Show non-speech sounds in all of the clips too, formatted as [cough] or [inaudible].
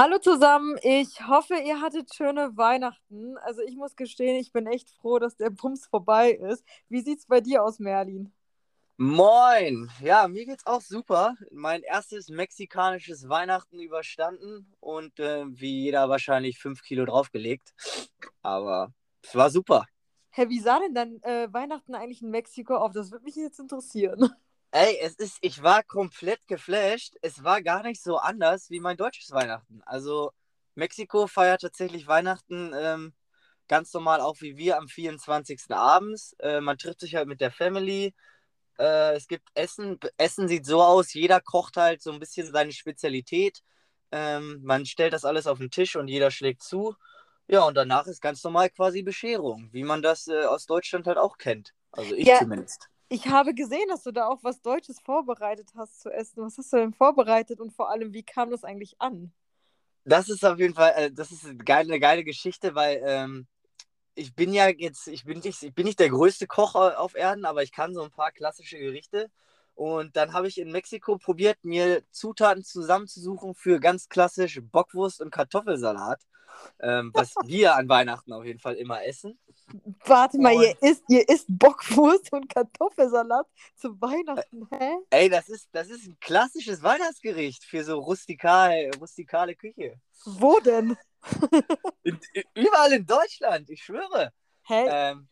Hallo zusammen, ich hoffe, ihr hattet schöne Weihnachten. Also ich muss gestehen, ich bin echt froh, dass der Bums vorbei ist. Wie sieht's bei dir aus, Merlin? Moin! Ja, mir geht's auch super. Mein erstes mexikanisches Weihnachten überstanden und äh, wie jeder wahrscheinlich fünf Kilo draufgelegt. Aber es war super. Hä, wie sah denn dann äh, Weihnachten eigentlich in Mexiko auf? Das würde mich jetzt interessieren. Ey, es ist, ich war komplett geflasht. Es war gar nicht so anders wie mein deutsches Weihnachten. Also Mexiko feiert tatsächlich Weihnachten ähm, ganz normal, auch wie wir am 24. abends. Äh, man trifft sich halt mit der Family. Äh, es gibt Essen. Essen sieht so aus, jeder kocht halt so ein bisschen seine Spezialität. Ähm, man stellt das alles auf den Tisch und jeder schlägt zu. Ja, und danach ist ganz normal quasi Bescherung, wie man das äh, aus Deutschland halt auch kennt. Also ich Ja. zumindest. Ich habe gesehen, dass du da auch was Deutsches vorbereitet hast zu essen. Was hast du denn vorbereitet und vor allem, wie kam das eigentlich an? Das ist auf jeden Fall, äh, das ist eine geile, eine geile Geschichte, weil ähm, ich bin ja jetzt, ich bin nicht, ich bin nicht der größte Koch auf Erden, aber ich kann so ein paar klassische Gerichte. Und dann habe ich in Mexiko probiert, mir Zutaten zusammenzusuchen für ganz klassisch Bockwurst und Kartoffelsalat, ähm, was wir an Weihnachten auf jeden Fall immer essen. Warte mal, Und- ihr isst, ihr isst Bockwurst und Kartoffelsalat zu Weihnachten, hä? Ey, das ist, das ist ein klassisches Weihnachtsgericht für so rustikal, rustikale Küche. Wo denn? In, überall in Deutschland, ich schwöre. Hä? Ähm,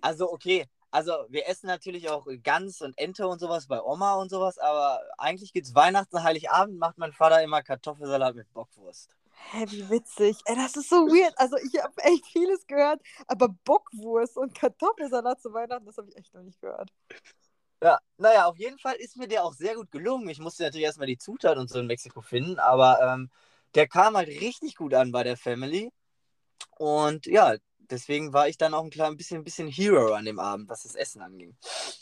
also, okay. Also, wir essen natürlich auch Gans und Ente und sowas bei Oma und sowas, aber eigentlich gibt es Weihnachten, Heiligabend, macht mein Vater immer Kartoffelsalat mit Bockwurst. Hä, wie witzig. Ey, das ist so weird. Also ich habe echt vieles gehört, aber Bockwurst und Kartoffelsalat zu Weihnachten, das habe ich echt noch nicht gehört. Ja, naja, auf jeden Fall ist mir der auch sehr gut gelungen. Ich musste natürlich erstmal die Zutaten und so in Mexiko finden, aber ähm, der kam halt richtig gut an bei der Family. Und ja, deswegen war ich dann auch ein klein bisschen, bisschen Hero an dem Abend, was das Essen anging.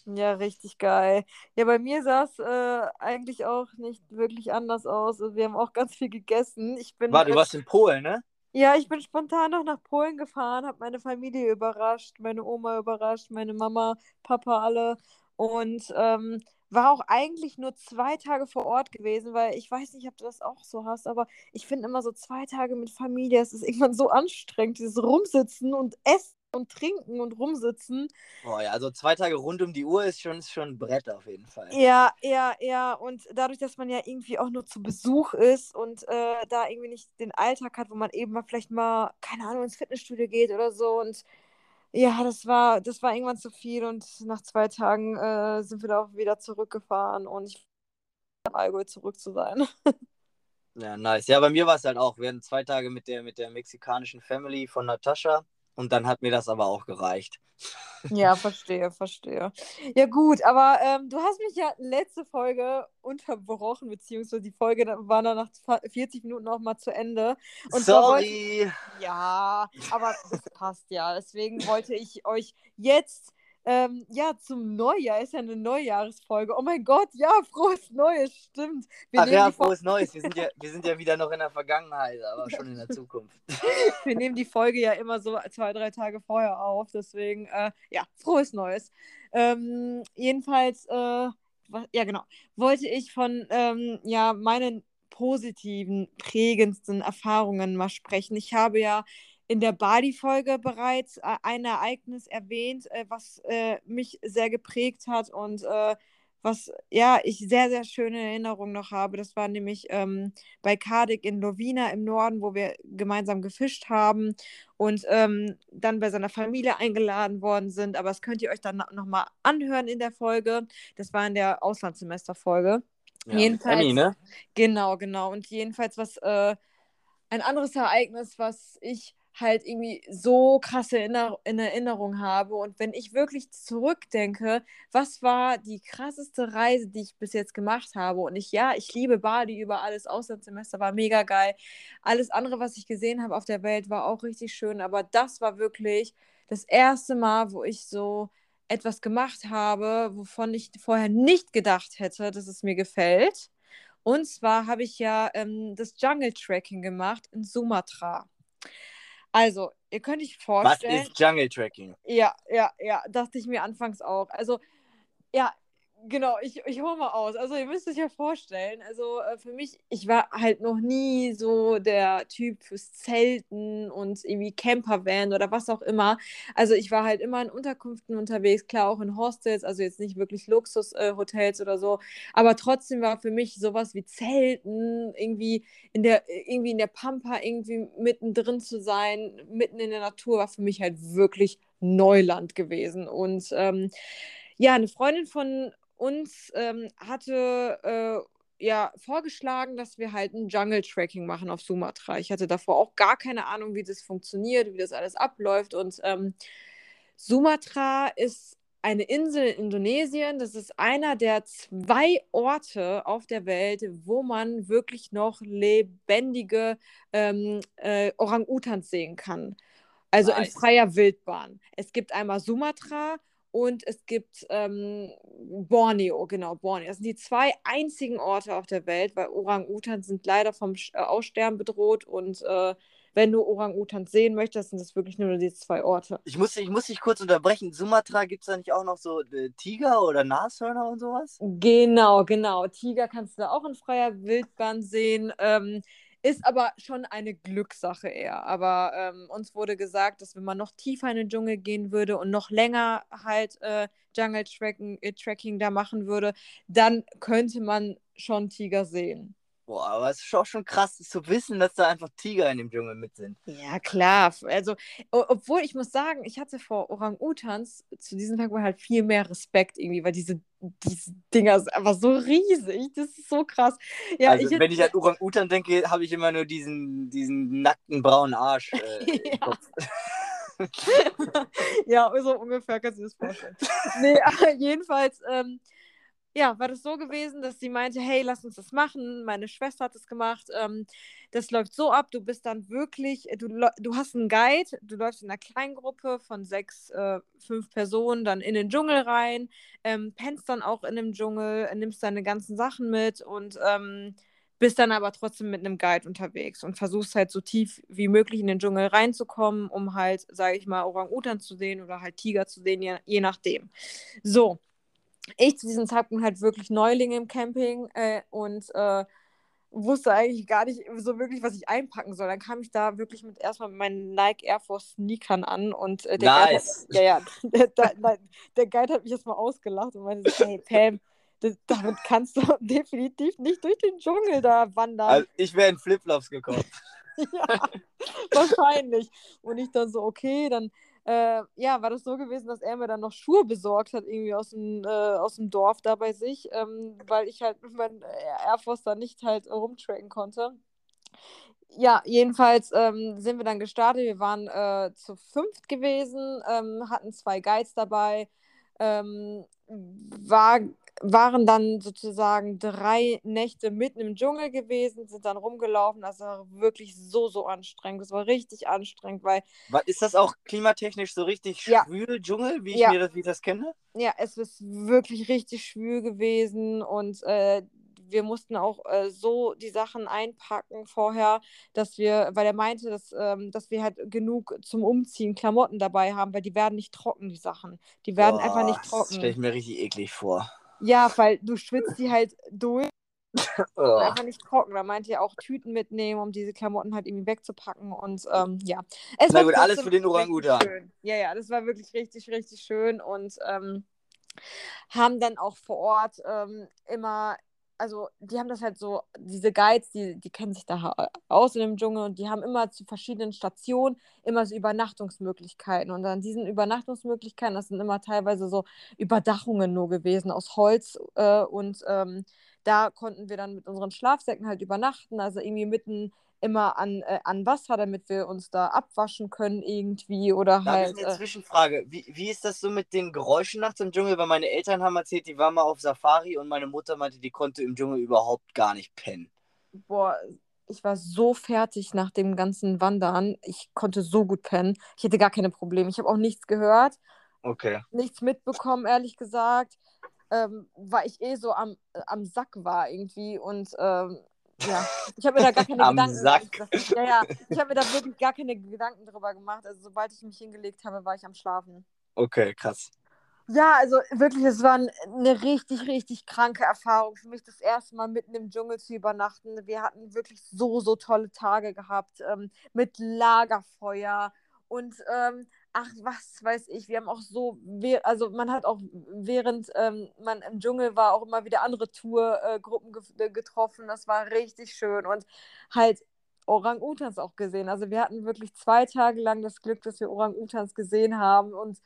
Ja, richtig geil. Ja, bei mir sah es äh, eigentlich auch nicht wirklich anders aus. Also wir haben auch ganz viel gegessen. Ich bin Warte, du warst in Polen, ne? Ja, ich bin spontan noch nach Polen gefahren, habe meine Familie überrascht, meine Oma überrascht, meine Mama, Papa, alle. Und ähm, war auch eigentlich nur zwei Tage vor Ort gewesen, weil ich weiß nicht, ob du das auch so hast, aber ich finde immer so zwei Tage mit Familie, es ist irgendwann so anstrengend, dieses Rumsitzen und Essen und Trinken und Rumsitzen. Boah, ja, also zwei Tage rund um die Uhr ist schon, ist schon ein Brett auf jeden Fall. Ja, ja, ja. Und dadurch, dass man ja irgendwie auch nur zu Besuch ist und äh, da irgendwie nicht den Alltag hat, wo man eben mal vielleicht mal, keine Ahnung, ins Fitnessstudio geht oder so. Und ja, das war, das war irgendwann zu viel. Und nach zwei Tagen äh, sind wir da auch wieder zurückgefahren und ich am Allgäu zurück zu sein. [laughs] Ja, nice. Ja, bei mir war es halt auch. Wir hatten zwei Tage mit der, mit der mexikanischen Family von Natascha und dann hat mir das aber auch gereicht. Ja, verstehe, verstehe. Ja, gut, aber ähm, du hast mich ja letzte Folge unterbrochen, beziehungsweise die Folge war dann nach 40 Minuten auch mal zu Ende. Und Sorry. Ja, aber das passt ja. Deswegen wollte ich euch jetzt, ähm, ja, zum Neujahr, ist ja eine Neujahresfolge. Oh mein Gott, ja, frohes Neues, stimmt. Wir, Ach ja, frohes Neues. Wir sind ja, wir sind ja wieder noch in der Vergangenheit, aber schon in der [laughs] Zukunft. [laughs] wir nehmen die Folge ja immer so zwei, drei Tage vorher auf. Deswegen, äh, ja, frohes Neues. Ähm, jedenfalls, äh, wa- ja, genau, wollte ich von, ähm, ja, meinen positiven, prägendsten Erfahrungen mal sprechen. Ich habe ja in der Bali-Folge bereits äh, ein Ereignis erwähnt, äh, was äh, mich sehr geprägt hat und was, ja, ich sehr, sehr schöne Erinnerungen noch habe. Das war nämlich ähm, bei Cardiff in Lovina im Norden, wo wir gemeinsam gefischt haben und ähm, dann bei seiner Familie eingeladen worden sind. Aber das könnt ihr euch dann nochmal anhören in der Folge. Das war in der Auslandssemester-Folge. Ja, Jedenfalls- Emmy, ne? Genau, genau. Und jedenfalls was, äh, ein anderes Ereignis, was ich halt irgendwie so krasse in Erinnerung habe. Und wenn ich wirklich zurückdenke, was war die krasseste Reise, die ich bis jetzt gemacht habe? Und ich, ja, ich liebe Bali über alles. Auslandssemester war mega geil. Alles andere, was ich gesehen habe auf der Welt, war auch richtig schön. Aber das war wirklich das erste Mal, wo ich so etwas gemacht habe, wovon ich vorher nicht gedacht hätte, dass es mir gefällt. Und zwar habe ich ja ähm, das Jungle Trekking gemacht in Sumatra. Also, ihr könnt euch Was vorstellen. ist Jungle Tracking? Ja, ja, ja, dachte ich mir anfangs auch. Also, ja, Genau, ich, ich hole mal aus. Also ihr müsst euch ja vorstellen, also äh, für mich, ich war halt noch nie so der Typ fürs Zelten und irgendwie Campervan oder was auch immer. Also ich war halt immer in Unterkünften unterwegs, klar auch in Hostels, also jetzt nicht wirklich Luxushotels äh, oder so, aber trotzdem war für mich sowas wie Zelten, irgendwie in der, irgendwie in der Pampa irgendwie mittendrin zu sein, mitten in der Natur, war für mich halt wirklich Neuland gewesen. Und ähm, ja, eine Freundin von uns ähm, hatte äh, ja vorgeschlagen, dass wir halt ein Jungle-Tracking machen auf Sumatra. Ich hatte davor auch gar keine Ahnung, wie das funktioniert, wie das alles abläuft. Und ähm, Sumatra ist eine Insel in Indonesien. Das ist einer der zwei Orte auf der Welt, wo man wirklich noch lebendige ähm, äh, Orang-Utans sehen kann. Also nice. in freier Wildbahn. Es gibt einmal Sumatra und es gibt ähm, Borneo, genau, Borneo. Das sind die zwei einzigen Orte auf der Welt, weil Orang-Utans sind leider vom äh, Aussterben bedroht und äh, wenn du Orang-Utans sehen möchtest, sind das wirklich nur die zwei Orte. Ich muss, ich muss dich kurz unterbrechen. Sumatra gibt es da nicht auch noch so äh, Tiger oder Nashörner und sowas? Genau, genau. Tiger kannst du da auch in freier Wildbahn sehen. Ähm, ist aber schon eine Glückssache eher. Aber ähm, uns wurde gesagt, dass wenn man noch tiefer in den Dschungel gehen würde und noch länger halt äh, Jungle -Tracking, äh, Tracking da machen würde, dann könnte man schon Tiger sehen. Boah, aber es ist auch schon krass zu wissen, dass da einfach Tiger in dem Dschungel mit sind. Ja, klar. Also, obwohl ich muss sagen, ich hatte vor Orang-Utans zu diesem Tag halt viel mehr Respekt irgendwie, weil diese, diese Dinger sind einfach so riesig. Das ist so krass. Ja, also, ich wenn ich an Orang-Utan denke, habe ich immer nur diesen, diesen nackten braunen Arsch äh, [laughs] im Kopf. [laughs] ja, so ungefähr kannst du das vorstellen. nee, [laughs] jedenfalls, ähm, ja, war das so gewesen, dass sie meinte, hey, lass uns das machen. Meine Schwester hat es gemacht. Ähm, das läuft so ab, du bist dann wirklich, du, du hast einen Guide, du läufst in einer kleinen Gruppe von sechs, äh, fünf Personen dann in den Dschungel rein, ähm, pennst dann auch in dem Dschungel, nimmst deine ganzen Sachen mit und ähm, bist dann aber trotzdem mit einem Guide unterwegs und versuchst halt so tief wie möglich in den Dschungel reinzukommen, um halt, sage ich mal, Orang-Utan zu sehen oder halt Tiger zu sehen, je, je nachdem. So, ich zu diesem Zeitpunkt halt wirklich Neuling im Camping äh, und äh, wusste eigentlich gar nicht so wirklich, was ich einpacken soll. Dann kam ich da wirklich mit erstmal mit meinen Nike Air Force Sneakern an und äh, der, nice. Guide hat, ja, ja, [laughs] der, der, der, Guide hat mich erstmal ausgelacht und meinte, hey Pam, das, damit kannst du [laughs] definitiv nicht durch den Dschungel da wandern. Also ich wäre in Flipflops gekommen. [laughs] ja, wahrscheinlich. Und ich dann so, okay, dann äh, ja, war das so gewesen, dass er mir dann noch Schuhe besorgt hat, irgendwie aus dem, äh, aus dem Dorf da bei sich, ähm, weil ich halt mit meinem Air Force da nicht halt rumtracken konnte. Ja, jedenfalls ähm, sind wir dann gestartet. Wir waren äh, zu fünft gewesen, ähm, hatten zwei Guides dabei. Ähm, war waren dann sozusagen drei Nächte mitten im Dschungel gewesen, sind dann rumgelaufen. Das war wirklich so, so anstrengend. Das war richtig anstrengend, weil. Ist das auch klimatechnisch so richtig ja. schwül Dschungel, wie ich ja. mir das, wie ich das kenne? Ja, es ist wirklich richtig schwül gewesen und äh, wir mussten auch äh, so die Sachen einpacken vorher, dass wir, weil er meinte, dass, ähm, dass wir halt genug zum Umziehen Klamotten dabei haben, weil die werden nicht trocken, die Sachen. Die werden Boah, einfach nicht trocken. Das stelle ich mir richtig eklig vor. Ja, weil du schwitzt die halt durch. [laughs] Oh. Einfach nicht trocken. Da meinte er auch Tüten mitnehmen, um diese Klamotten halt irgendwie wegzupacken. Und ähm, ja. Es Na gut, alles für den Orangutan. Ja, ja, das war wirklich richtig, richtig schön. Und ähm, haben dann auch vor Ort ähm, immer also die haben das halt so, diese Guides, die, die kennen sich da aus in dem Dschungel und die haben immer zu verschiedenen Stationen immer so Übernachtungsmöglichkeiten. Und an diesen Übernachtungsmöglichkeiten, das sind immer teilweise so Überdachungen nur gewesen aus Holz äh, und ähm, da konnten wir dann mit unseren Schlafsäcken halt übernachten, also irgendwie mitten immer an, äh, an Wasser, damit wir uns da abwaschen können irgendwie oder da halt. Da eine äh, Zwischenfrage. Wie, wie ist das so mit den Geräuschen nachts im Dschungel? Weil meine Eltern haben erzählt, die waren mal auf Safari und meine Mutter meinte, die konnte im Dschungel überhaupt gar nicht pennen. Boah, ich war so fertig nach dem ganzen Wandern. Ich konnte so gut pennen. Ich hätte gar keine Probleme. Ich habe auch nichts gehört. Okay. Nichts mitbekommen, ehrlich gesagt. Ähm, weil ich eh so am, äh, am Sack war irgendwie und ähm, ja, ich habe mir da gar keine [laughs] Am Gedanken Sack. Ja, ja, ich habe mir da wirklich gar keine Gedanken drüber gemacht. Also sobald ich mich hingelegt habe, war ich am Schlafen. Okay, krass. Ja, also wirklich, es war eine richtig, richtig kranke Erfahrung für mich, das erste Mal mitten im Dschungel zu übernachten. Wir hatten wirklich so, so tolle Tage gehabt ähm, mit Lagerfeuer und ähm, ach, was weiß ich, wir haben auch so, also man hat auch während ähm, man im Dschungel war auch immer wieder andere Tourgruppen ge getroffen. Das war richtig schön und halt Orang-Utans auch gesehen. Also wir hatten wirklich zwei Tage lang das Glück, dass wir Orang-Utans gesehen haben und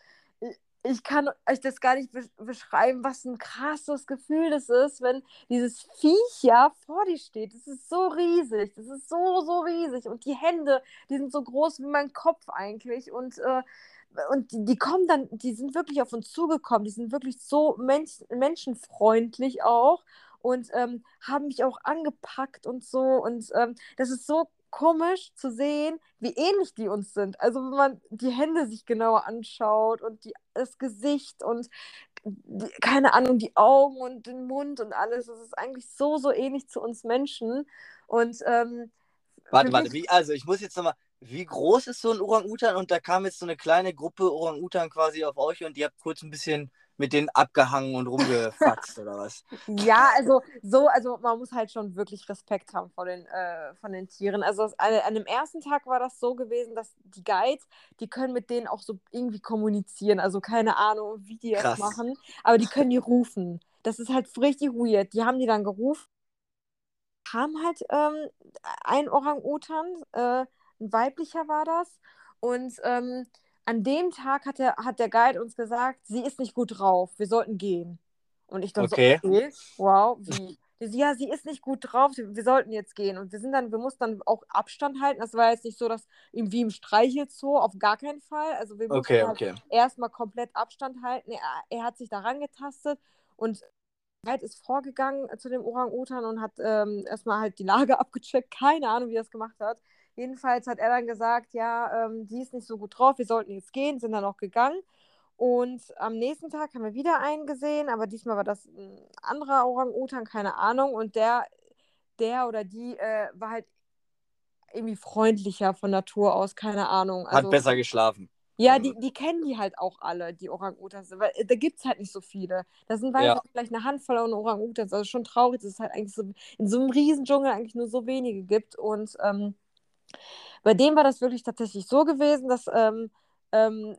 ich kann euch das gar nicht beschreiben, was ein krasses Gefühl das ist, wenn dieses Viech ja vor dir steht. Das ist so riesig, das ist so, so riesig. Und die Hände, die sind so groß wie mein Kopf eigentlich. Und, äh, und die, die, kommen dann, die sind wirklich auf uns zugekommen. Die sind wirklich so mensch, menschenfreundlich auch und ähm, haben mich auch angepackt und so. Und ähm, das ist so komisch zu sehen, wie ähnlich die uns sind. Also wenn man die Hände sich genauer anschaut und die, das Gesicht und die, keine Ahnung, die Augen und den Mund und alles, das ist eigentlich so, so ähnlich zu uns Menschen. Und ähm, warte, warte, wie, also ich muss jetzt nochmal, wie groß ist so ein Orang-Utan? Und da kam jetzt so eine kleine Gruppe Orang-Utan quasi auf euch und ihr habt kurz ein bisschen mit denen abgehangen und rumgefaxt oder was? [laughs] Ja, also so, also man muss halt schon wirklich Respekt haben vor den, äh, von den Tieren. Also an, an dem ersten Tag war das so gewesen, dass die Guides, die können mit denen auch so irgendwie kommunizieren. Also keine Ahnung, wie die das machen, aber die können die rufen. Das ist halt richtig weird. Die haben die dann gerufen. Kam halt ähm, ein Orang-Utan, äh, ein weiblicher war das. Und ähm, an dem Tag hat der, hat der Guide uns gesagt, sie ist nicht gut drauf, wir sollten gehen. Und ich dachte okay. so, okay, wow, wie? ja, sie ist nicht gut drauf, wir sollten jetzt gehen. Und wir sind dann, wir mussten dann auch Abstand halten. Das war jetzt nicht so, dass irgendwie im Streichelzoo, auf gar keinen Fall. Also wir mussten okay, halt okay. erstmal komplett Abstand halten. Er, er hat sich daran getastet und Guide ist vorgegangen zu dem Orang-Utan und hat ähm, erstmal halt die Lage [laughs] abgecheckt. Keine Ahnung, wie er es gemacht hat. Jedenfalls hat er dann gesagt, ja, ähm, die ist nicht so gut drauf, wir sollten jetzt gehen, sind dann auch gegangen. Und am nächsten Tag haben wir wieder einen gesehen, aber diesmal war das ein anderer Orang-Utan, keine Ahnung. Und der, der oder die äh, war halt irgendwie freundlicher von Natur aus, keine Ahnung. Also, Hat besser geschlafen. Ja, die, die kennen die halt auch alle, die Orang-Utans. Weil äh, da gibt es halt nicht so viele. Da sind ja. vielleicht eine Handvoll an Orang-Utans. Also schon traurig, dass es halt eigentlich so in so einem Riesendschungel eigentlich nur so wenige gibt. Und ähm, bei dem war das wirklich tatsächlich so gewesen, dass ähm, ähm,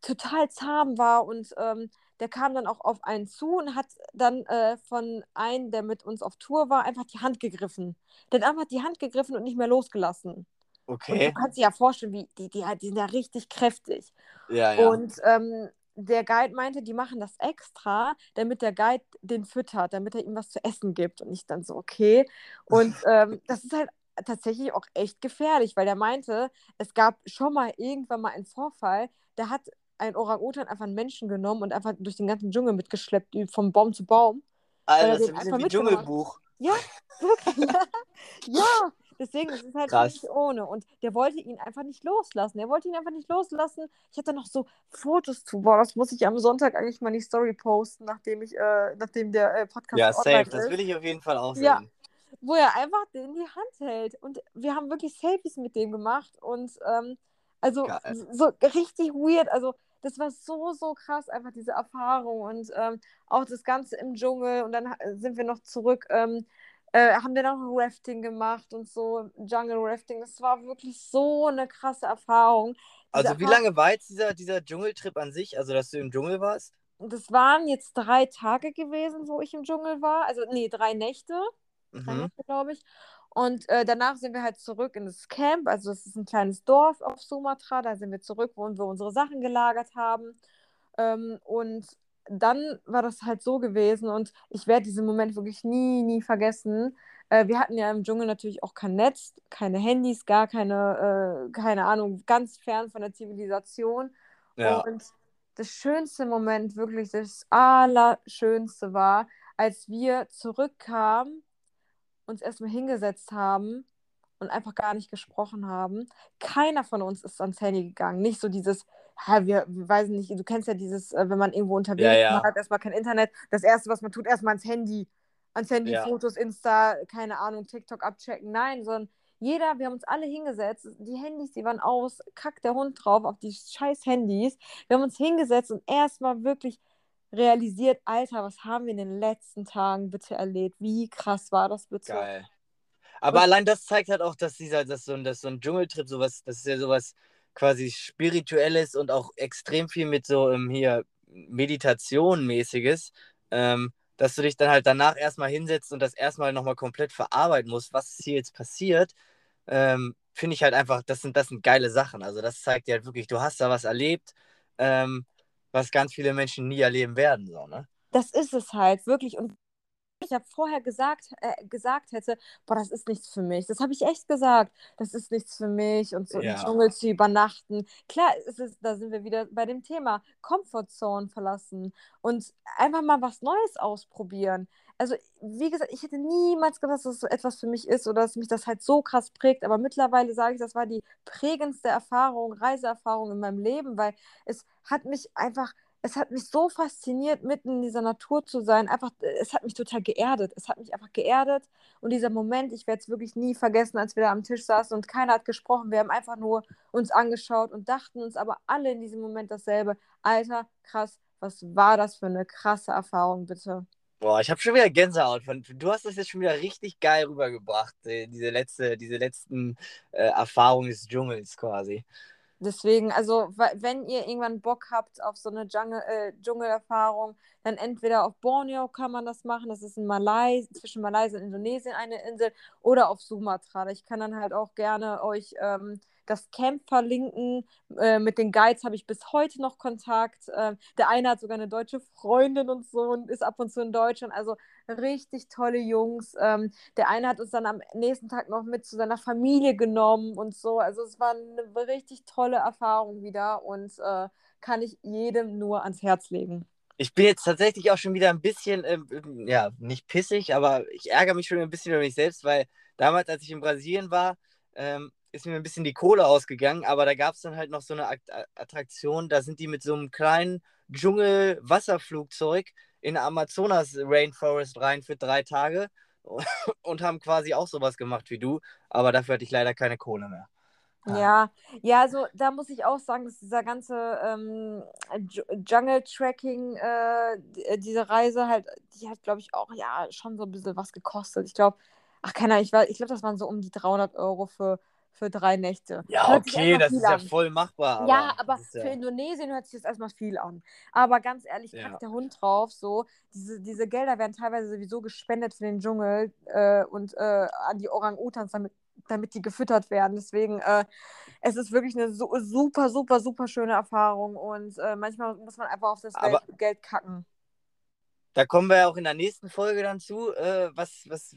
total zahm war und ähm, der kam dann auch auf einen zu und hat dann äh, von einem, der mit uns auf Tour war, einfach die Hand gegriffen. Der hat einfach die Hand gegriffen und nicht mehr losgelassen. Okay. Und du kannst dir ja vorstellen, wie die, die, die sind ja richtig kräftig. Ja, ja. Und ähm, der Guide meinte, die machen das extra, damit der Guide den füttert, damit er ihm was zu essen gibt. Und ich dann so, okay. Und ähm, das ist halt tatsächlich auch echt gefährlich, weil der meinte, es gab schon mal irgendwann mal einen Vorfall, da hat ein Orang-Utan einfach einen Menschen genommen und einfach durch den ganzen Dschungel mitgeschleppt, vom Baum zu Baum. Alter, das ist ein wie Dschungelbuch. Ja, [laughs] wirklich. ja. deswegen ist es halt Krass. nicht ohne. Und der wollte ihn einfach nicht loslassen. Der wollte ihn einfach nicht loslassen. Ich hatte noch so Fotos zu. Boah, das muss ich am Sonntag eigentlich mal in die Story posten, nachdem ich, äh, nachdem der äh, Podcast Ja, safe. Ist. Das will ich auf jeden Fall auch sehen. Ja, wo er einfach den die Hand hält. Und wir haben wirklich Selfies mit dem gemacht. Und ähm, also Geil. so richtig weird. Also das war so, so krass, einfach diese Erfahrung. Und ähm, auch das Ganze im Dschungel. Und dann sind wir noch zurück. Ähm, äh, haben wir noch Rafting gemacht und so, Jungle Rafting. Das war wirklich so eine krasse Erfahrung. Diese also, wie lange war jetzt dieser, dieser Dschungeltrip an sich? Also, dass du im Dschungel warst? Das waren jetzt drei Tage gewesen, wo ich im Dschungel war. Also, nee, drei Nächte mhm. glaube ich. Und äh, danach sind wir halt zurück in das Camp. Also das ist ein kleines Dorf auf Sumatra. Da sind wir zurück, wo wir unsere Sachen gelagert haben. Ähm, und dann war das halt so gewesen und ich werde diesen Moment wirklich nie, nie vergessen. Äh, wir hatten ja im Dschungel natürlich auch kein Netz, keine Handys, gar keine, äh, keine Ahnung, ganz fern von der Zivilisation. Ja. Und das schönste Moment, wirklich das Allerschönste war, als wir zurückkamen uns erstmal hingesetzt haben und einfach gar nicht gesprochen haben. Keiner von uns ist ans Handy gegangen. Nicht so dieses, ja, wir, wir weiß nicht, du kennst ja dieses, äh, wenn man irgendwo unterwegs ist, ja, ja. man hat erstmal kein Internet. Das Erste, was man tut, erstmal ans Handy. Ans Handy, ja. Fotos, Insta, keine Ahnung, TikTok abchecken. Nein, sondern Jeder, wir haben uns alle hingesetzt, die Handys, die waren aus, kackt der Hund drauf auf die scheiß Handys. Wir haben uns hingesetzt und erstmal wirklich realisiert, Alter, was haben wir in den letzten Tagen bitte erlebt? Wie krass war das bitte? Geil. Aber und allein das zeigt halt auch, dass dieser, dass so ein, dass so ein Dschungeltrip sowas, das ist ja sowas quasi spirituelles und auch extrem viel mit so ähm, hier Meditation mäßiges, ähm, dass du dich dann halt danach erstmal hinsetzt und das erstmal nochmal komplett verarbeiten musst, was hier jetzt passiert, ähm, finde ich halt einfach, das sind, das sind geile Sachen. Also das zeigt dir halt wirklich, du hast da was erlebt, ähm, was ganz viele Menschen nie erleben werden. So, ne? Das ist es halt, wirklich. Und ich habe vorher gesagt, äh, gesagt hätte, boah, das ist nichts für mich. Das habe ich echt gesagt. Das ist nichts für mich und so ja. im Dschungel zu übernachten. Klar, ist da sind wir wieder bei dem Thema Comfortzone verlassen und einfach mal was Neues ausprobieren. Also, wie gesagt, ich hätte niemals gedacht, dass das so etwas für mich ist oder dass mich das halt so krass prägt. Aber mittlerweile sage ich, das war die prägendste Erfahrung, Reiseerfahrung in meinem Leben, weil es hat mich einfach es hat mich so fasziniert, mitten in dieser Natur zu sein. Einfach, es hat mich total geerdet. Es hat mich einfach geerdet. Und dieser Moment, ich werde es wirklich nie vergessen, als wir da am Tisch saßen und keiner hat gesprochen. Wir haben einfach nur uns angeschaut und dachten uns aber alle in diesem Moment dasselbe. Alter, krass, was war das für eine krasse Erfahrung, bitte? Boah, ich habe schon wieder Gänsehaut. Du hast das jetzt schon wieder richtig geil rübergebracht, äh, diese, letzte, diese letzten äh, Erfahrungen des Dschungels quasi. Deswegen, also wenn ihr irgendwann Bock habt auf so eine Dschungel, äh, Dschungelerfahrung, dann entweder auf Borneo kann man das machen, das ist in Malaysia, zwischen Malaysia und Indonesien eine Insel, oder auf Sumatra. Ich kann dann halt auch gerne euch ähm, das Camp verlinken. Äh, mit den Guides habe ich bis heute noch Kontakt. Äh, der eine hat sogar eine deutsche Freundin und so und ist ab und zu in Deutschland. Also richtig tolle Jungs. Ähm, der eine hat uns dann am nächsten Tag noch mit zu seiner Familie genommen und so. Also es war eine richtig tolle Erfahrung wieder und äh, kann ich jedem nur ans Herz legen. Ich bin jetzt tatsächlich auch schon wieder ein bisschen, äh, ja, nicht pissig, aber ich ärgere mich schon ein bisschen über mich selbst, weil damals, als ich in Brasilien war, ähm, ist mir ein bisschen die Kohle ausgegangen, aber da gab es dann halt noch so eine Attraktion, da sind die mit so einem kleinen Dschungel-Wasserflugzeug in Amazonas Rainforest rein für drei Tage [laughs] und haben quasi auch sowas gemacht wie du, aber dafür hatte ich leider keine Kohle mehr. Ja, ja, also da muss ich auch sagen, dass dieser ganze ähm, Jungle-Tracking, äh, äh, diese Reise halt, die hat, glaube ich, auch ja schon so ein bisschen was gekostet. Ich glaube, ach, keine Ahnung, ich, ich glaube, das waren so um die 300 Euro für für drei Nächte. Ja, hört okay, das ist an. ja voll machbar. Aber ja, aber für ja... Indonesien hört sich das erstmal viel an. Aber ganz ehrlich, packt ja. der Hund drauf, so. Diese, diese Gelder werden teilweise sowieso gespendet für den Dschungel äh, und äh, an die Orang-Utans, damit, damit die gefüttert werden. Deswegen, äh, es ist wirklich eine so, super, super, super schöne Erfahrung und äh, manchmal muss man einfach auf das aber... Geld kacken. Da kommen wir ja auch in der nächsten Folge dann zu, äh, was, was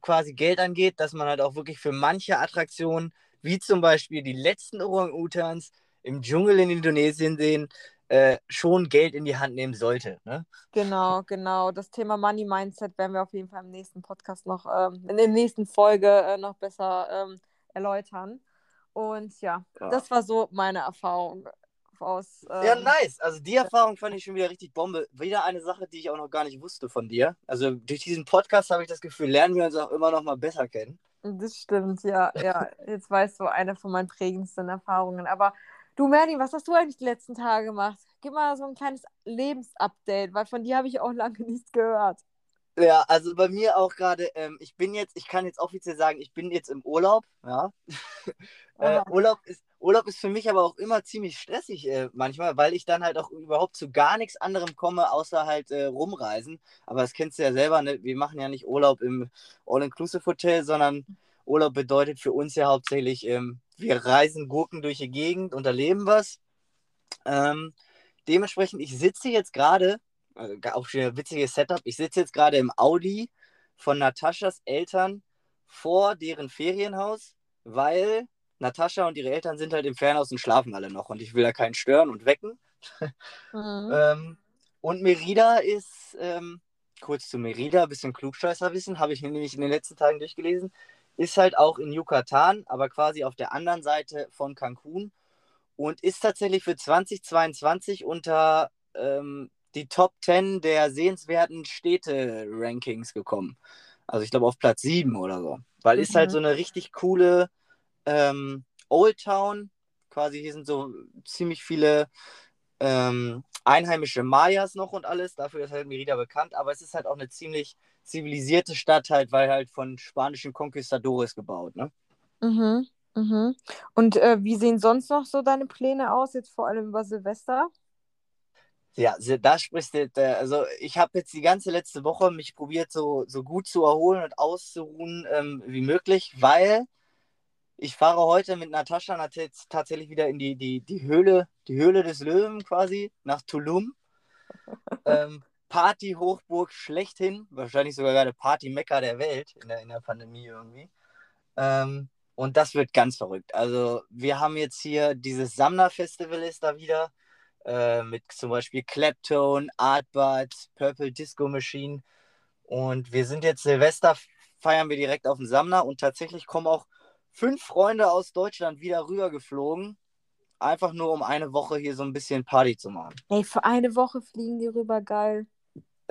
quasi Geld angeht, dass man halt auch wirklich für manche Attraktionen, wie zum Beispiel die letzten Orang-Utans im Dschungel in Indonesien sehen, äh, schon Geld in die Hand nehmen sollte. Ne? Genau, genau. Das Thema Money Mindset werden wir auf jeden Fall im nächsten Podcast noch, ähm, in der nächsten Folge äh, noch besser ähm, erläutern. Und ja, ja, das war so meine Erfahrung aus. Ähm... Ja, nice. Also die Erfahrung fand ich schon wieder richtig Bombe. Wieder eine Sache, die ich auch noch gar nicht wusste von dir. Also durch diesen Podcast habe ich das Gefühl, lernen wir uns auch immer noch mal besser kennen. Das stimmt, ja, ja. [laughs] Jetzt weißt du eine von meinen prägendsten Erfahrungen. Aber du, Merlin, was hast du eigentlich die letzten Tage gemacht? Gib mal so ein kleines Lebensupdate, weil von dir habe ich auch lange [laughs] nichts gehört. Ja, also bei mir auch gerade, ähm, ich bin jetzt, ich kann jetzt offiziell sagen, ich bin jetzt im Urlaub, ja. [laughs] äh, Urlaub ist, Urlaub ist für mich aber auch immer ziemlich stressig äh, manchmal, weil ich dann halt auch überhaupt zu gar nichts anderem komme, außer halt äh, rumreisen. Aber das kennst du ja selber, ne? wir machen ja nicht Urlaub im All-Inclusive-Hotel, sondern Urlaub bedeutet für uns ja hauptsächlich, ähm, wir reisen Gurken durch die Gegend und erleben was. Ähm, dementsprechend, ich sitze jetzt gerade, also auch schon ein witziges Setup, ich sitze jetzt gerade im Audi von Nataschas Eltern vor deren Ferienhaus, weil Natascha und ihre Eltern sind halt im Fernhaus und schlafen alle noch und ich will da keinen stören und wecken. Mhm. ähm, und Merida ist, ähm, kurz zu Merida, ein bisschen Klugscheißerwissen, habe ich nämlich in den letzten Tagen durchgelesen, ist halt auch in Yucatan, aber quasi auf der anderen Seite von Cancun und ist tatsächlich für 2022 unter ähm, die Top 10 der sehenswerten Städte-Rankings gekommen. Also ich glaube auf Platz 7 oder so Weil mhm. ist halt mhm. so eine richtig coole ähm, Old Town. Quasi hier sind so ziemlich viele ähm, einheimische Mayas noch und alles. Dafür ist halt Merida bekannt. Aber es ist halt auch eine ziemlich zivilisierte Stadt halt, weil halt von spanischen Conquistadores gebaut, ne? Mhm. Mhm. Und äh, wie sehen sonst noch so deine Pläne aus, jetzt vor allem über Silvester? Ja, da sprichst du, also ich habe jetzt die ganze letzte Woche mich probiert, so, so gut zu erholen und auszuruhen ähm, wie möglich, weil ich fahre heute mit Natascha tatsächlich wieder in die, die, die Höhle, die Höhle des Löwen quasi, nach Tulum. [laughs] ähm, Party-Hochburg schlechthin, wahrscheinlich sogar gerade Party-Mecker der Welt in der, in der Pandemie irgendwie. Ähm, und das wird ganz verrückt. Also wir haben jetzt hier dieses Samna-Festival ist da wieder äh, mit zum Beispiel Claptone, Artbud, Purple Disco Machine. Und wir sind jetzt Silvester, feiern wir direkt auf dem Samna und tatsächlich kommen auch fünf Freunde aus Deutschland wieder rübergeflogen. Einfach nur um eine Woche hier so ein bisschen Party zu machen. Ey, für eine Woche fliegen die rüber, geil.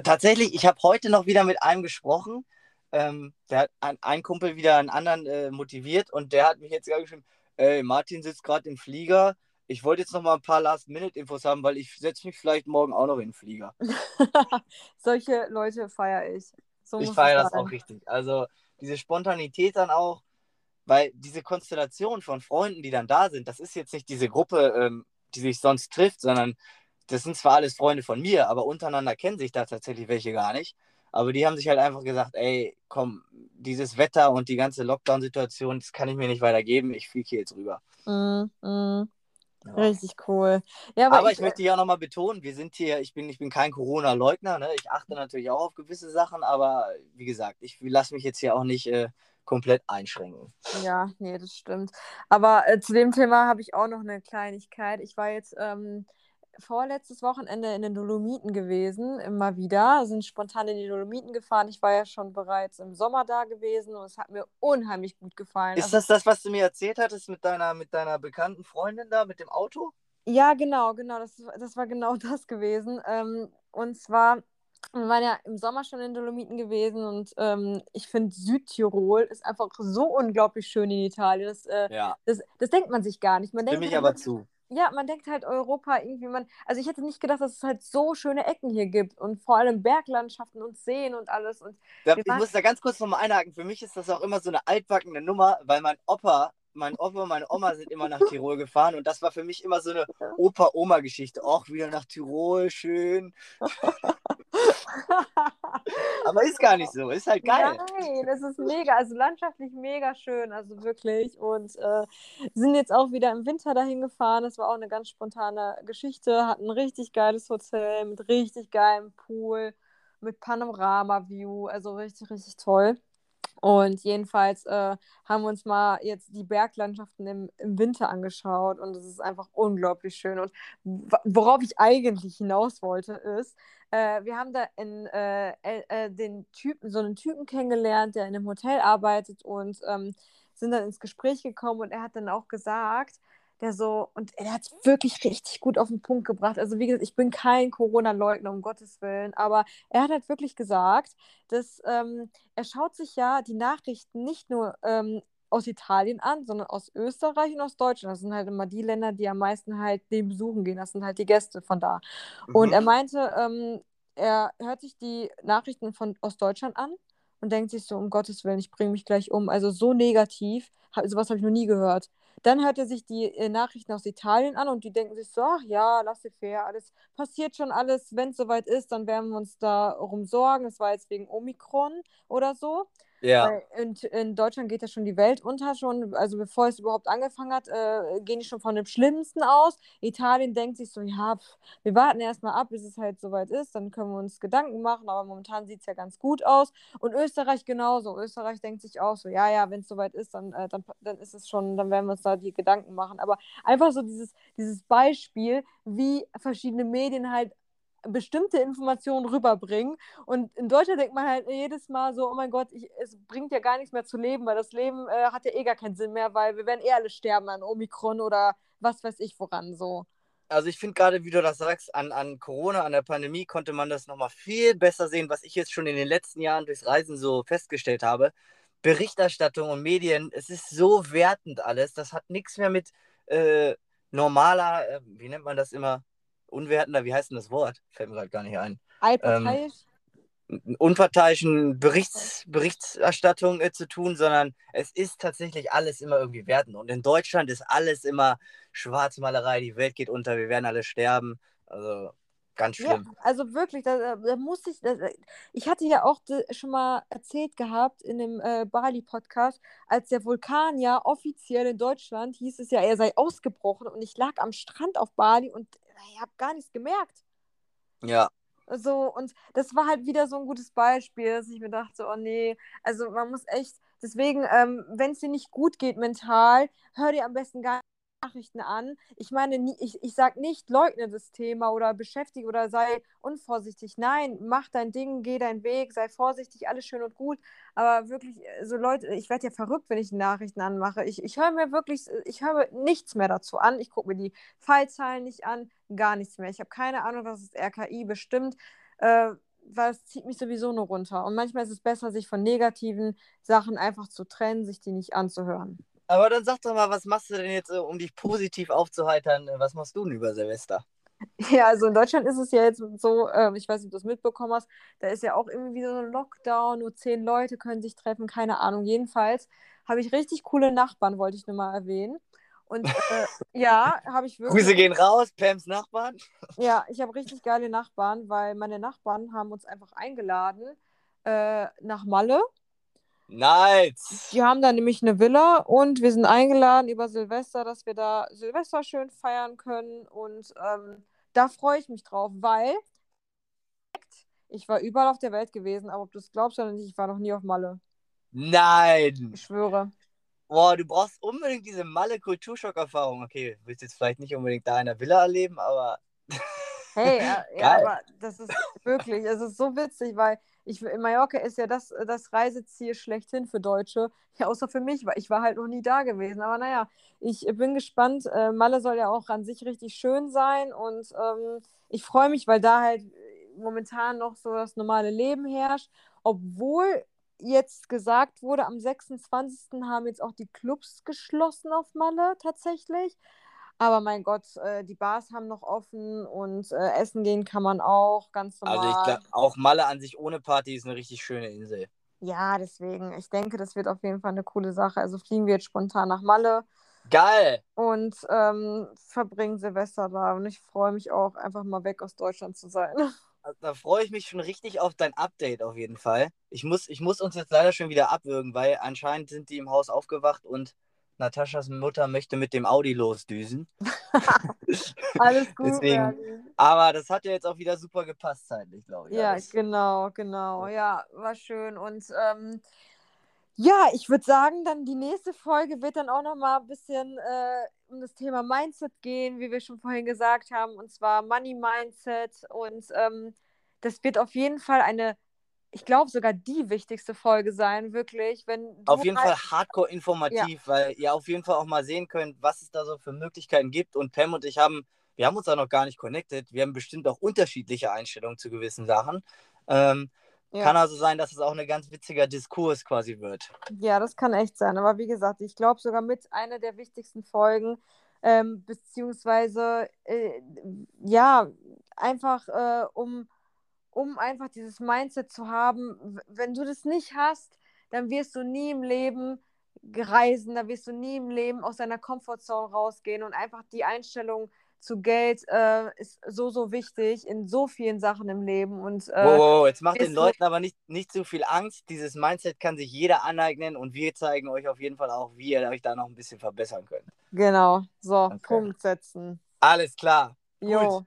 Tatsächlich, ich habe heute noch wieder mit einem gesprochen. Ähm, der hat ein, ein, Kumpel wieder einen anderen äh, motiviert und der hat mich jetzt gerade geschrieben: Ey, Martin sitzt gerade im Flieger. Ich wollte jetzt noch mal ein paar Last-Minute-Infos haben, weil ich setze mich vielleicht morgen auch noch in den Flieger. [laughs] Solche Leute feiere ich. So ich feiere das auch richtig. Also diese Spontanität dann auch, weil diese Konstellation von Freunden, die dann da sind, das ist jetzt nicht diese Gruppe, ähm, die sich sonst trifft, sondern das sind zwar alles Freunde von mir, aber untereinander kennen sich da tatsächlich welche gar nicht. Aber die haben sich halt einfach gesagt, ey, komm, dieses Wetter und die ganze Lockdown-Situation, das kann ich mir nicht weitergeben, ich fliege hier jetzt rüber. Mm, mm. Ja. Richtig cool. Ja, aber, aber ich, ich möchte ja nochmal betonen, wir sind hier, ich bin, ich bin kein Corona-Leugner, ne? ich achte natürlich auch auf gewisse Sachen, aber wie gesagt, ich lasse mich jetzt hier auch nicht äh, komplett einschränken. Ja, nee, das stimmt. Aber äh, zu dem Thema habe ich auch noch eine Kleinigkeit. Ich war jetzt ähm, vorletztes Wochenende in den Dolomiten gewesen, immer wieder. Sind spontan in die Dolomiten gefahren. Ich war ja schon bereits im Sommer da gewesen und es hat mir unheimlich gut gefallen. Ist also, das das, was du mir erzählt hattest mit deiner, mit deiner bekannten Freundin da, mit dem Auto? Ja, genau, genau. Das, das war genau [laughs] das gewesen. Ähm, und zwar wir waren ja im Sommer schon in Dolomiten gewesen und ähm, ich finde Südtirol ist einfach so unglaublich schön in Italien. Das, äh, ja. das, das denkt man sich gar nicht. Man Stimme ich aber zu ja, man denkt halt Europa irgendwie, man, also ich hätte nicht gedacht, dass es halt so schöne Ecken hier gibt und vor allem Berglandschaften und Seen und alles. Und ja, ich muss da ganz kurz nochmal einhaken. Für mich ist das auch immer so eine altbackene Nummer, weil mein Opa, mein Opa und meine Oma sind immer nach Tirol gefahren und das war für mich immer so eine [laughs] Opa-Oma-Geschichte. Auch wieder nach Tirol, schön. [laughs] [laughs] Aber ist gar nicht so, ist halt geil. Nein, es ist mega, also landschaftlich mega schön, also wirklich. Und äh, sind jetzt auch wieder im Winter dahin gefahren. Das war auch eine ganz spontane Geschichte. Hatten ein richtig geiles Hotel mit richtig geilem Pool, mit Panorama-View, also richtig, richtig toll. Und jedenfalls äh, haben wir uns mal jetzt die Berglandschaften im, im Winter angeschaut und es ist einfach unglaublich schön. Und worauf ich eigentlich hinaus wollte, ist, äh, wir haben da in, äh, äh, den Typen, so einen Typen kennengelernt, der in einem Hotel arbeitet und ähm, sind dann ins Gespräch gekommen und er hat dann auch gesagt, der so, und er hat es wirklich richtig gut auf den Punkt gebracht. Also, wie gesagt, ich bin kein Corona-Leugner, um Gottes Willen, aber er hat halt wirklich gesagt, dass ähm, er schaut sich ja die Nachrichten nicht nur ähm, aus Italien an, sondern aus Österreich und aus Deutschland. Das sind halt immer die Länder, die am meisten halt den besuchen gehen. Das sind halt die Gäste von da. Mhm. Und er meinte, ähm, er hört sich die Nachrichten von, aus Deutschland an und denkt sich so, um Gottes Willen, ich bringe mich gleich um. Also so negativ, sowas habe ich noch nie gehört. Dann hört er sich die äh, Nachrichten aus Italien an und die denken sich so, ach ja, lass dir fair, alles passiert schon alles. Wenn es soweit ist, dann werden wir uns darum sorgen. Es war jetzt wegen Omikron oder so. Ja. In, in, Deutschland geht ja schon die Welt unter, schon, also bevor es überhaupt angefangen hat, äh, gehen die schon von dem Schlimmsten aus. Italien denkt sich so, ja, pff, wir warten erstmal ab, bis es halt soweit ist, dann können wir uns Gedanken machen, aber momentan sieht es ja ganz gut aus. Und Österreich genauso. Österreich denkt sich auch so, ja, ja, wenn es soweit ist, dann, äh, dann, dann ist es schon, dann werden wir uns da die Gedanken machen. Aber einfach so dieses, dieses Beispiel, wie verschiedene Medien halt bestimmte Informationen rüberbringen. Und in Deutschland denkt man halt jedes Mal so, oh mein Gott, ich, es bringt ja gar nichts mehr zu leben, weil das Leben äh, hat ja eh gar keinen Sinn mehr, weil wir werden eh alle sterben an Omikron oder was weiß ich woran so. Also ich finde gerade, wie du das sagst, an, an Corona, an der Pandemie konnte man das nochmal viel besser sehen, was ich jetzt schon in den letzten Jahren durchs Reisen so festgestellt habe, Berichterstattung und Medien, es ist so wertend alles. Das hat nichts mehr mit äh, normaler, äh, wie nennt man das immer? Unwertender, wie heißt denn das Wort? Fällt mir gerade gar nicht ein. Allparteiisch? Ähm, unparteiischen Berichts, Berichterstattung äh, zu tun, sondern es ist tatsächlich alles immer irgendwie wertend. Und in Deutschland ist alles immer Schwarzmalerei, die Welt geht unter, wir werden alle sterben. Also Ganz schlimm. Ja, also wirklich, da, da muss ich, da, ich hatte ja auch schon mal erzählt gehabt in dem äh, Bali-Podcast, als der Vulkan ja offiziell in Deutschland hieß es ja, er sei ausgebrochen und ich lag am Strand auf Bali und ich habe gar nichts gemerkt. Ja. So, und das war halt wieder so ein gutes Beispiel, dass ich mir dachte, oh nee, also man muss echt, deswegen, ähm, wenn es dir nicht gut geht mental, hör dir am besten gar nicht Nachrichten an. Ich meine, ich, ich sage nicht, leugne das Thema oder beschäftige oder sei unvorsichtig. Nein, mach dein Ding, geh deinen Weg, sei vorsichtig, alles schön und gut. Aber wirklich, äh, so Leute, ich werde ja verrückt, wenn ich Nachrichten anmache. Ich, ich höre mir wirklich, ich höre nichts mehr dazu an. Ich gucke mir die Fallzahlen nicht an, gar nichts mehr. Ich habe keine Ahnung, was das RKI bestimmt. Äh, weil es zieht mich sowieso nur runter. Und manchmal ist es besser, sich von negativen Sachen einfach zu trennen, sich die nicht anzuhören. Aber dann sag doch mal, was machst du denn jetzt, äh, um dich positiv aufzuheitern? Was machst du denn über Silvester? [laughs] Ja, also in Deutschland ist es ja jetzt so, ähm, ich weiß nicht, ob du es mitbekommen hast, da ist ja auch irgendwie so ein Lockdown, nur zehn Leute können sich treffen, keine Ahnung. Jedenfalls habe ich richtig coole Nachbarn, wollte ich nur mal erwähnen. Und äh, [laughs] ja, habe ich wirklich. Grüße gehen raus, Pams Nachbarn. [laughs] Ja, ich habe richtig geile Nachbarn, weil meine Nachbarn haben uns einfach eingeladen äh, nach Malle. Nice. Die haben da nämlich eine Villa und wir sind eingeladen über Silvester, dass wir da Silvester schön feiern können. Und ähm, da freue ich mich drauf, weil ich war überall auf der Welt gewesen, aber ob du es glaubst oder nicht, ich war noch nie auf Malle. Nein. Ich schwöre. Boah, du brauchst unbedingt diese Malle-Kulturschock-Erfahrung. Okay, du willst jetzt vielleicht nicht unbedingt da in der Villa erleben, aber. hey, [laughs] ja, ja, aber das ist wirklich, es ist so witzig, weil ich, in Mallorca ist ja das, das Reiseziel schlechthin für Deutsche. Ja, außer für mich, weil ich war halt noch nie da gewesen. Aber naja, ich bin gespannt. Äh, Malle soll ja auch an sich richtig schön sein und ähm, ich freue mich, weil da halt momentan noch so das normale Leben herrscht. Obwohl jetzt gesagt wurde, am 26. haben jetzt auch die Clubs geschlossen auf Malle tatsächlich. Aber mein Gott, äh, die Bars haben noch offen und äh, essen gehen kann man auch ganz normal. Also ich glaube, auch Malle an sich ohne Party ist eine richtig schöne Insel. Ja, deswegen. Ich denke, das wird auf jeden Fall eine coole Sache. Also fliegen wir jetzt spontan nach Malle. Geil! Und ähm, verbringen Silvester da. Und ich freue mich auch, einfach mal weg aus Deutschland zu sein. [laughs] Also, da freue ich mich schon richtig auf dein Update auf jeden Fall. Ich muss, ich muss uns jetzt leider schon wieder abwürgen, weil anscheinend sind die im Haus aufgewacht und Nataschas Mutter möchte mit dem Audi losdüsen. [laughs] Alles gut. Deswegen, aber das hat ja jetzt auch wieder super gepasst zeitlich, glaube ich. Ja, alles. genau, genau. Ja, war schön. Und ähm, ja, ich würde sagen, dann die nächste Folge wird dann auch nochmal ein bisschen äh, um das Thema Mindset gehen, wie wir schon vorhin gesagt haben, und zwar Money Mindset. Und ähm, das wird auf jeden Fall eine ich glaube, sogar die wichtigste Folge sein, wirklich. Wenn auf jeden halt... Fall hardcore informativ, ja. weil ihr auf jeden Fall auch mal sehen könnt, was es da so für Möglichkeiten gibt. Und Pam und ich haben, wir haben uns da noch gar nicht connected. Wir haben bestimmt auch unterschiedliche Einstellungen zu gewissen Sachen. Ähm, ja. Kann also sein, dass es auch ein ganz witziger Diskurs quasi wird. Ja, das kann echt sein. Aber wie gesagt, ich glaube sogar mit einer der wichtigsten Folgen, ähm, beziehungsweise äh, ja, einfach äh, um um einfach dieses Mindset zu haben. Wenn du das nicht hast, dann wirst du nie im Leben reisen, da wirst du nie im Leben aus deiner Komfortzone rausgehen und einfach die Einstellung zu Geld äh, ist so, so wichtig in so vielen Sachen im Leben. Und, äh, wow, jetzt macht den Leuten aber nicht, nicht zu viel Angst. Dieses Mindset kann sich jeder aneignen und wir zeigen euch auf jeden Fall auch, wie ihr euch da noch ein bisschen verbessern könnt. Genau, so, okay. Punkt setzen. Alles klar. Jo. Gut.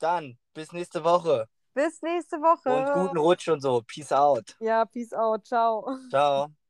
Dann bis nächste Woche. Bis nächste Woche. Und guten Rutsch und so. Peace out. Ja, peace out. Ciao. Ciao. [laughs]